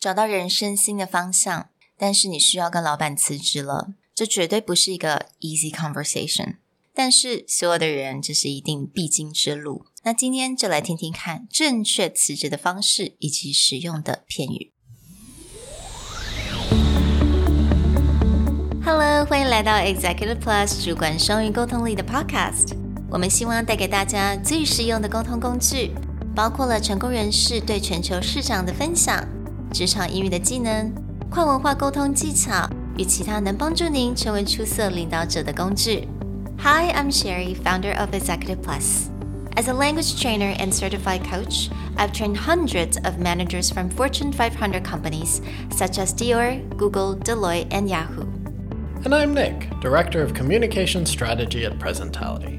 找到人生新的方向，但是你需要跟老板辞职了，这绝对不是一个 easy conversation。但是所有的人，这是一定必经之路。那今天就来听听看正确辞职的方式以及使用的片语。Hello，欢迎来到 Executive Plus 主管双语沟通力的 Podcast。我们希望带给大家最实用的沟通工具，包括了成功人士对全球市场的分享。职场英语的技能、跨文化沟通技巧与其他能帮助您成为出色领导者的工具。Hi, I'm Sherry, founder of Executive Plus. As a language trainer and certified coach, I've trained hundreds of managers from Fortune 500 companies such as Dior, Google, Deloitte, and Yahoo. And I'm Nick, Director of Communication Strategy at Presentality.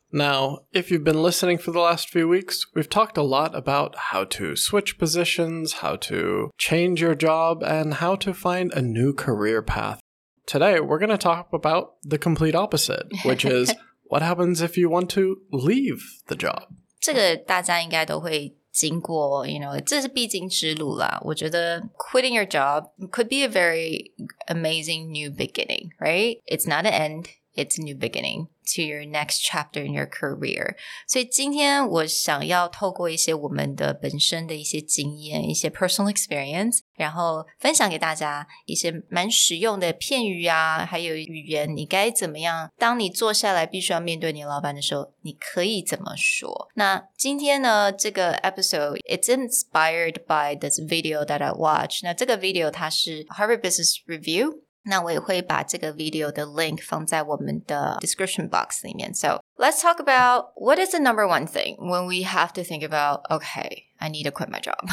Now, if you've been listening for the last few weeks, we've talked a lot about how to switch positions, how to change your job, and how to find a new career path. Today, we're going to talk about the complete opposite, which is what happens if you want to leave the job. 这个大家应该都会经过，you know，这是必经之路啦。我觉得 quitting your job could be a very amazing new beginning, right? It's not an end it's a new beginning to your next chapter in your career。所以今天我想要透过一些我们的本身的一些经验、一些 personal experience，然后分享给大家一些蛮实用的片语啊，还有语言，你该怎么样？当你坐下来必须要面对你老板的时候，你可以怎么说？那今天呢，这个 episode it's inspired by this video that I watched。那这个 video 它是 Harvard Business Review。 那我也会把这个 video 的 link 放在我们的 description box 里面。So let's talk about what is the number one thing when we have to think about, okay, I need to quit my job.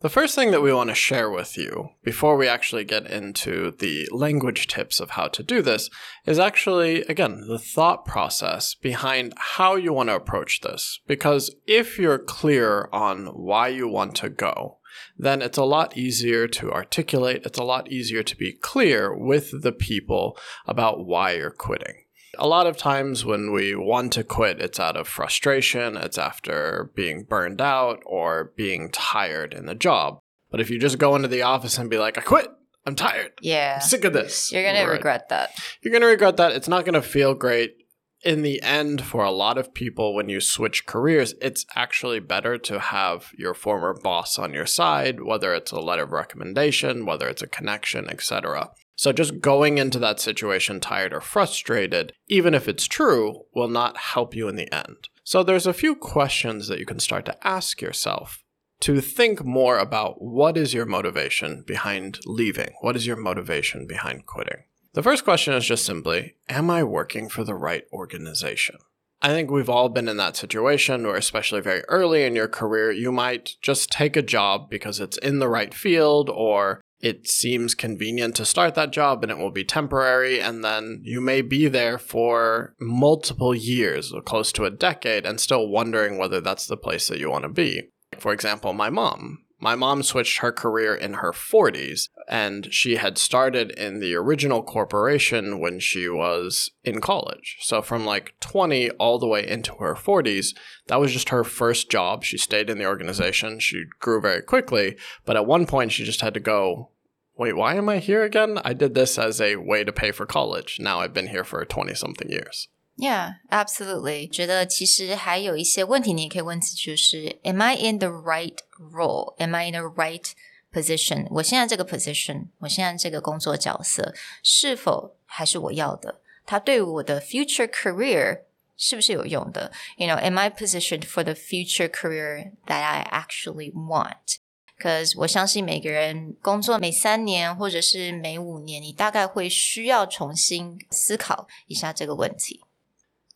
The first thing that we want to share with you before we actually get into the language tips of how to do this is actually, again, the thought process behind how you want to approach this. Because if you're clear on why you want to go, then it's a lot easier to articulate. It's a lot easier to be clear with the people about why you're quitting. A lot of times when we want to quit, it's out of frustration, it's after being burned out or being tired in the job. But if you just go into the office and be like, I quit, I'm tired. Yeah. I'm sick of this. You're going to regret that. You're going to regret that. It's not going to feel great in the end, for a lot of people, when you switch careers, it's actually better to have your former boss on your side, whether it's a letter of recommendation, whether it's a connection, etc. So just going into that situation tired or frustrated, even if it's true, will not help you in the end. So there's a few questions that you can start to ask yourself to think more about what is your motivation behind leaving? What is your motivation behind quitting? The first question is just simply Am I working for the right organization? I think we've all been in that situation where, especially very early in your career, you might just take a job because it's in the right field or it seems convenient to start that job and it will be temporary. And then you may be there for multiple years, or close to a decade, and still wondering whether that's the place that you want to be. For example, my mom. My mom switched her career in her 40s, and she had started in the original corporation when she was in college. So, from like 20 all the way into her 40s, that was just her first job. She stayed in the organization. She grew very quickly, but at one point, she just had to go wait, why am I here again? I did this as a way to pay for college. Now I've been here for 20 something years. Yeah, absolutely. 觉得其实还有一些问题，你也可以问自己，就是 Am I in the right role? Am I in the right position? 我现在这个 position，我现在这个工作角色是否还是我要的？它对我的 future career 是不是有用的？You know, am I positioned for the future career that I actually want? Because 我相信每个人工作每三年或者是每五年，你大概会需要重新思考一下这个问题。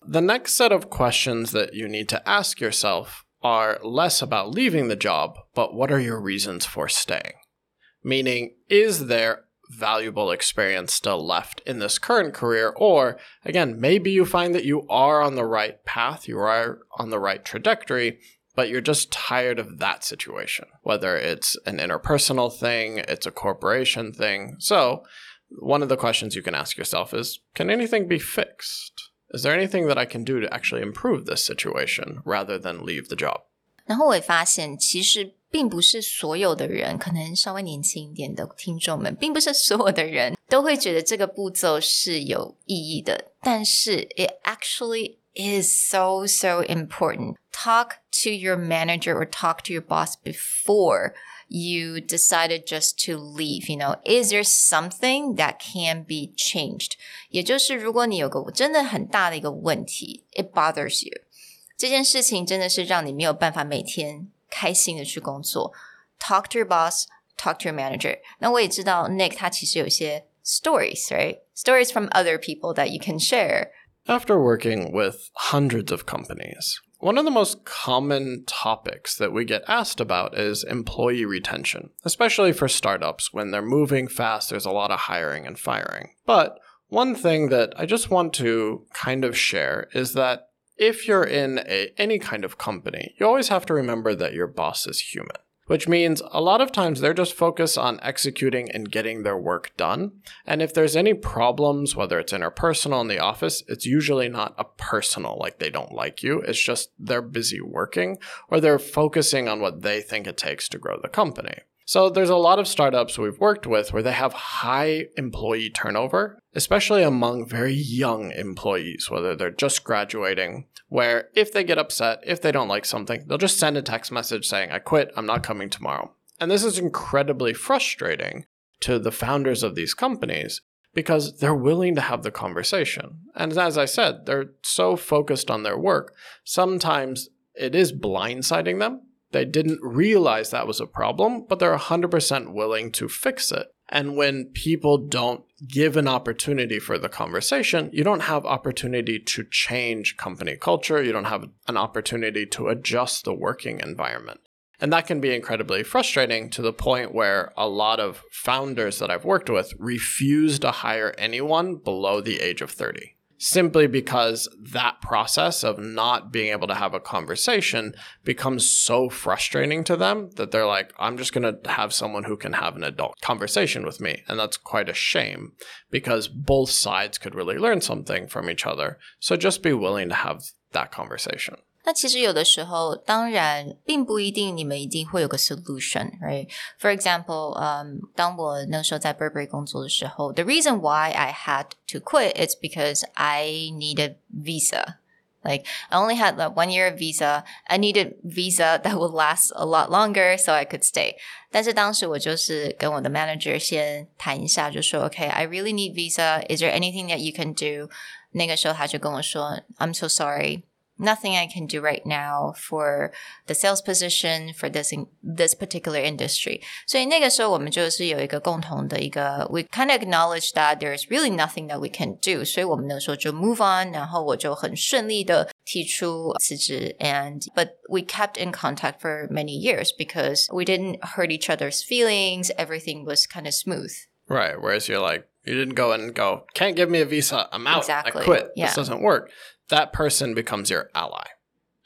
The next set of questions that you need to ask yourself are less about leaving the job, but what are your reasons for staying? Meaning, is there valuable experience still left in this current career. Or again, maybe you find that you are on the right path, you are on the right trajectory, but you're just tired of that situation, whether it's an interpersonal thing, it's a corporation thing. So, one of the questions you can ask yourself is Can anything be fixed? Is there anything that I can do to actually improve this situation rather than leave the job? 然后我也发现，其实并不是所有的人，可能稍微年轻一点的听众们，并不是所有的人都会觉得这个步骤是有意义的。但是，it actually is so so important. Talk to your manager or talk to your boss before you decided just to leave. You know, is there something that can be changed? 也就是如果你有个真的很大的一个问题，it bothers you，这件事情真的是让你没有办法每天开心的去工作。Talk to your boss, talk to your manager. 那我也知道 Nick 他其实有些 stories, right? Stories from other people that you can share. After working with hundreds of companies, one of the most common topics that we get asked about is employee retention, especially for startups when they're moving fast, there's a lot of hiring and firing. But one thing that I just want to kind of share is that if you're in a, any kind of company, you always have to remember that your boss is human which means a lot of times they're just focused on executing and getting their work done. And if there's any problems, whether it's interpersonal in the office, it's usually not a personal, like they don't like you. It's just they're busy working or they're focusing on what they think it takes to grow the company. So there's a lot of startups we've worked with where they have high employee turnover, especially among very young employees, whether they're just graduating, where if they get upset, if they don't like something, they'll just send a text message saying, I quit, I'm not coming tomorrow. And this is incredibly frustrating to the founders of these companies because they're willing to have the conversation. And as I said, they're so focused on their work, sometimes it is blindsiding them they didn't realize that was a problem, but they're 100% willing to fix it. And when people don't give an opportunity for the conversation, you don't have opportunity to change company culture. You don't have an opportunity to adjust the working environment. And that can be incredibly frustrating to the point where a lot of founders that I've worked with refuse to hire anyone below the age of 30 simply because that process of not being able to have a conversation becomes so frustrating to them that they're like, I'm just going to have someone who can have an adult conversation with me. And that's quite a shame because both sides could really learn something from each other. So just be willing to have that conversation. 那其实有的时候，当然并不一定你们一定会有个 solution，right? For example，嗯，当我那时候在 Burberry 工作的时候，the reason why I had to quit is because I needed visa. Like I only had like one year of visa. I needed visa that would last a lot longer, so I could stay. 但是当时我就是跟我的 manager 先谈一下，就说 OK，I really need visa. Is there anything that you can do？那个时候他就跟我说，I'm so sorry nothing I can do right now for the sales position for this in, this particular industry. So we kind of acknowledge that there's really nothing that we can do，所以我们那时候就 move on，然后我就很顺利的提出辞职，and but we kept in contact for many years because we didn't hurt each other's feelings. Everything was kind of smooth. Right. Whereas you're like, you didn't go and go, can't give me a visa. I'm out. Exactly. I quit. Yeah. This doesn't work that person becomes your ally.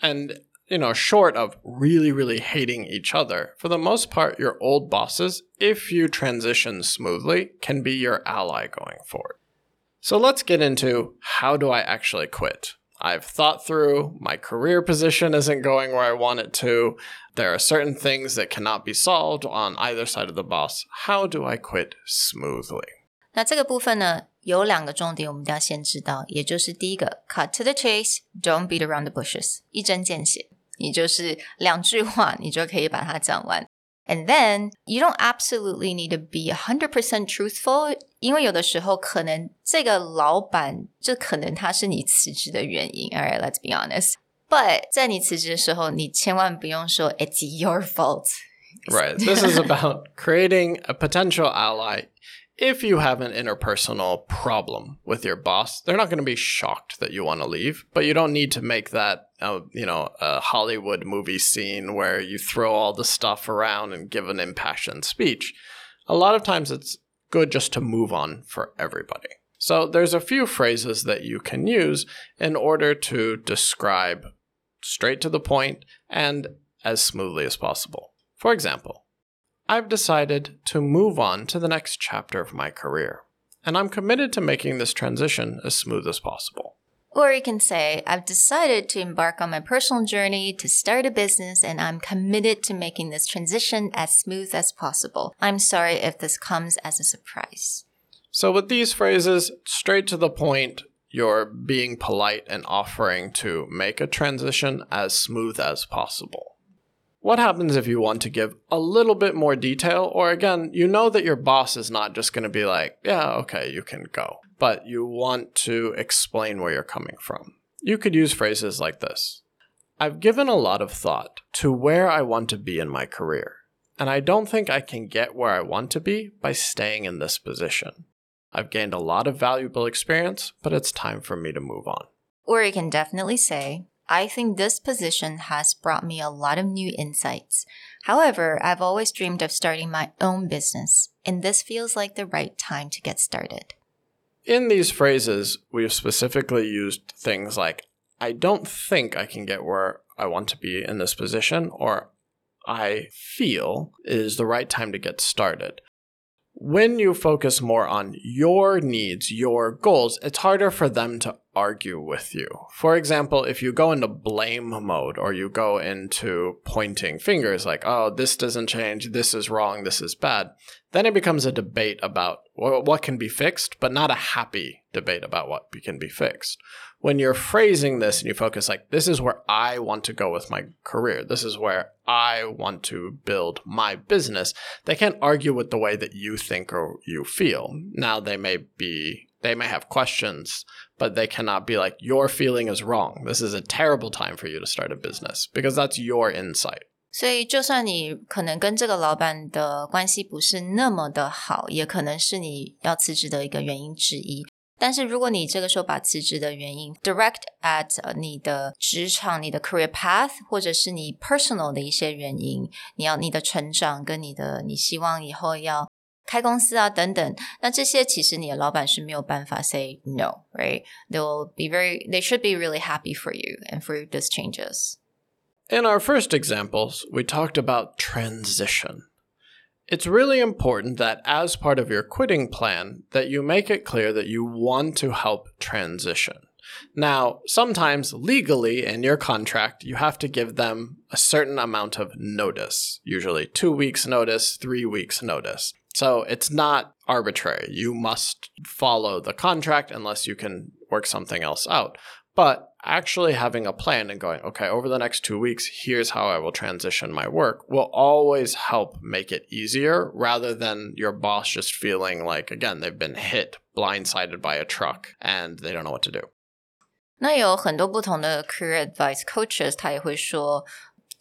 And, you know, short of really, really hating each other, for the most part, your old bosses, if you transition smoothly, can be your ally going forward. So let's get into how do I actually quit? I've thought through my career position isn't going where I want it to. There are certain things that cannot be solved on either side of the boss. How do I quit smoothly? 那这个部分呢，有两个重点，我们一定要先知道，也就是第一个，cut to the chase，don't beat around the bushes，一针见血，你就是两句话，你就可以把它讲完。And then you don't absolutely need to be hundred percent truthful，因为有的时候可能这个老板，这可能他是你辞职的原因。Alright, let's be honest. But 在你辞职的时候，你千万不用说 "It's your fault." Right. This is about creating a potential ally if you have an interpersonal problem with your boss, they're not going to be shocked that you want to leave, but you don't need to make that, uh, you know, a Hollywood movie scene where you throw all the stuff around and give an impassioned speech. A lot of times it's good just to move on for everybody. So there's a few phrases that you can use in order to describe straight to the point and as smoothly as possible. For example, I've decided to move on to the next chapter of my career, and I'm committed to making this transition as smooth as possible. Or you can say, I've decided to embark on my personal journey to start a business and I'm committed to making this transition as smooth as possible. I'm sorry if this comes as a surprise. So, with these phrases, straight to the point, you're being polite and offering to make a transition as smooth as possible. What happens if you want to give a little bit more detail? Or again, you know that your boss is not just going to be like, yeah, okay, you can go, but you want to explain where you're coming from. You could use phrases like this I've given a lot of thought to where I want to be in my career, and I don't think I can get where I want to be by staying in this position. I've gained a lot of valuable experience, but it's time for me to move on. Or you can definitely say, I think this position has brought me a lot of new insights. However, I've always dreamed of starting my own business, and this feels like the right time to get started. In these phrases, we've specifically used things like, I don't think I can get where I want to be in this position, or I feel is the right time to get started when you focus more on your needs, your goals, it's harder for them to argue with you. For example, if you go into blame mode or you go into pointing fingers like, oh, this doesn't change, this is wrong, this is bad, then it becomes a debate about what can be fixed, but not a happy debate about what can be fixed when you're phrasing this and you focus like this is where I want to go with my career. This is where I want to build my business. They can't argue with the way that you think or you feel. Now they may be they may have questions, but they cannot be like your feeling is wrong. This is a terrible time for you to start a business because that's your insight. 所以，就算你可能跟这个老板的关系不是那么的好，也可能是你要辞职的一个原因之一。但是如果你这个时候把辞职的原因 direct at 你的职场、你的 career path，或者是你 personal 的一些原因，你要你的成长跟你的你希望以后要 开公司啊等等，那这些其实你的老板是没有办法 say no，right？They will be very, they should be really happy for you and for these changes. In our first examples, we talked about transition. It's really important that as part of your quitting plan that you make it clear that you want to help transition. Now, sometimes legally in your contract, you have to give them a certain amount of notice, usually two weeks' notice, three weeks' notice. So it's not arbitrary. You must follow the contract unless you can work something else out. But actually having a plan and going, okay, over the next two weeks, here's how I will transition my work will always help make it easier rather than your boss just feeling like, again, they've been hit, blindsided by a truck, and they don't know what to do. 那有很多不同的 career advice coaches，他也会说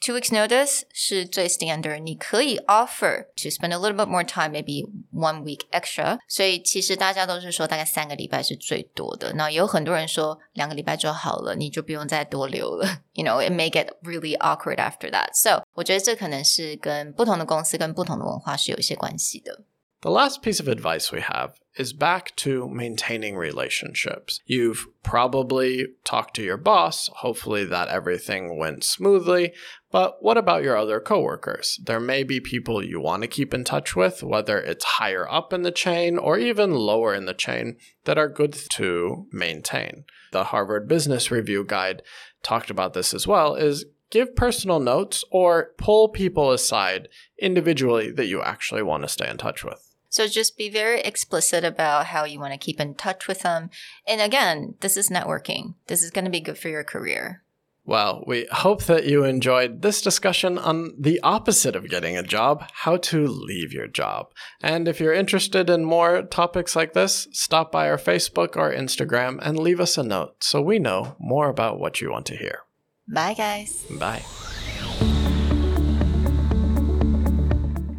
，Two weeks notice 是最 standard，你可以 offer to spend a little bit more time, maybe one week extra。所以其实大家都是说大概三个礼拜是最多的。那有很多人说两个礼拜就好了，你就不用再多留了。You know, it may get really awkward after that. So 我觉得这可能是跟不同的公司跟不同的文化是有一些关系的。 The last piece of advice we have is back to maintaining relationships. You've probably talked to your boss, hopefully that everything went smoothly, but what about your other coworkers? There may be people you want to keep in touch with, whether it's higher up in the chain or even lower in the chain, that are good to maintain. The Harvard Business Review Guide talked about this as well is give personal notes or pull people aside individually that you actually want to stay in touch with. So just be very explicit about how you want to keep in touch with them. And again, this is networking. This is going to be good for your career. Well, we hope that you enjoyed this discussion on the opposite of getting a job, how to leave your job. And if you're interested in more topics like this, stop by our Facebook or Instagram and leave us a note so we know more about what you want to hear. Bye, guys. Bye.